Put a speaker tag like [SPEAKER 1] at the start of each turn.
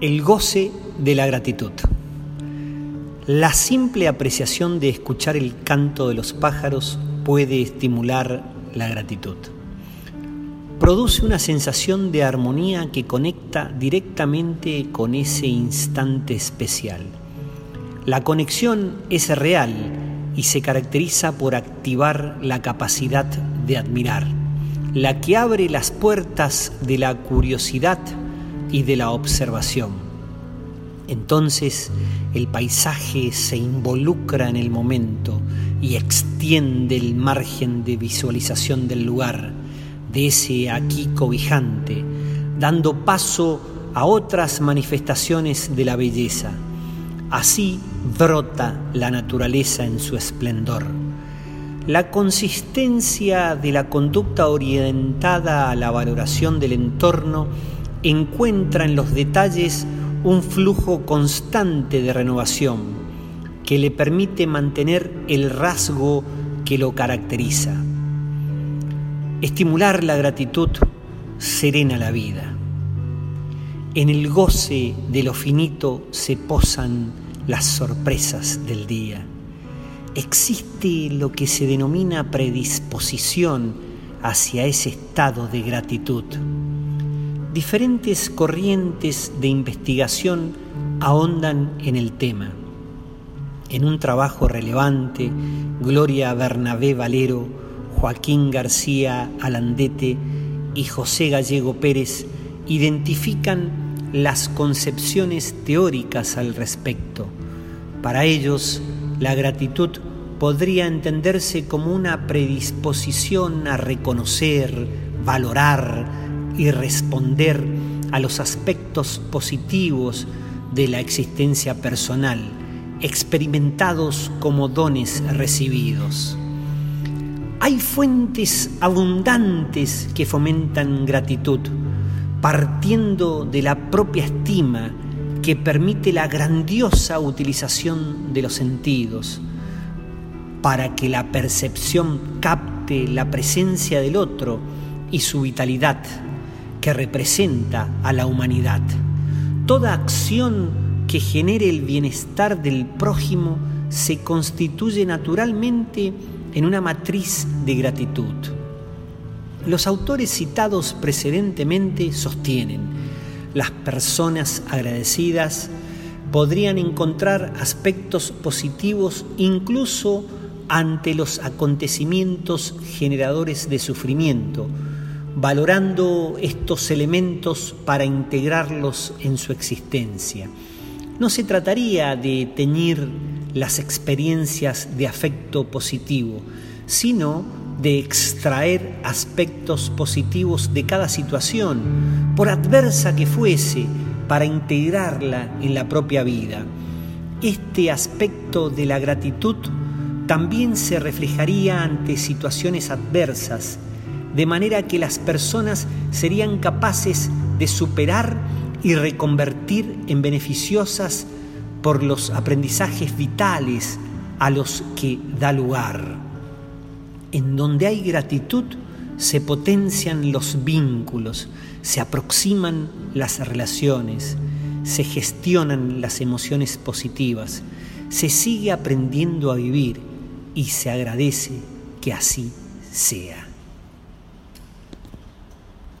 [SPEAKER 1] El goce de la gratitud. La simple apreciación de escuchar el canto de los pájaros puede estimular la gratitud. Produce una sensación de armonía que conecta directamente con ese instante especial. La conexión es real y se caracteriza por activar la capacidad de admirar, la que abre las puertas de la curiosidad y de la observación. Entonces el paisaje se involucra en el momento y extiende el margen de visualización del lugar, de ese aquí cobijante, dando paso a otras manifestaciones de la belleza. Así brota la naturaleza en su esplendor. La consistencia de la conducta orientada a la valoración del entorno encuentra en los detalles un flujo constante de renovación que le permite mantener el rasgo que lo caracteriza. Estimular la gratitud serena la vida. En el goce de lo finito se posan las sorpresas del día. Existe lo que se denomina predisposición hacia ese estado de gratitud diferentes corrientes de investigación ahondan en el tema. En un trabajo relevante, Gloria Bernabé Valero, Joaquín García Alandete y José Gallego Pérez identifican las concepciones teóricas al respecto. Para ellos, la gratitud podría entenderse como una predisposición a reconocer, valorar, y responder a los aspectos positivos de la existencia personal, experimentados como dones recibidos. Hay fuentes abundantes que fomentan gratitud, partiendo de la propia estima que permite la grandiosa utilización de los sentidos, para que la percepción capte la presencia del otro y su vitalidad que representa a la humanidad. Toda acción que genere el bienestar del prójimo se constituye naturalmente en una matriz de gratitud. Los autores citados precedentemente sostienen, las personas agradecidas podrían encontrar aspectos positivos incluso ante los acontecimientos generadores de sufrimiento, valorando estos elementos para integrarlos en su existencia. No se trataría de teñir las experiencias de afecto positivo, sino de extraer aspectos positivos de cada situación, por adversa que fuese, para integrarla en la propia vida. Este aspecto de la gratitud también se reflejaría ante situaciones adversas de manera que las personas serían capaces de superar y reconvertir en beneficiosas por los aprendizajes vitales a los que da lugar. En donde hay gratitud se potencian los vínculos, se aproximan las relaciones, se gestionan las emociones positivas, se sigue aprendiendo a vivir y se agradece que así sea.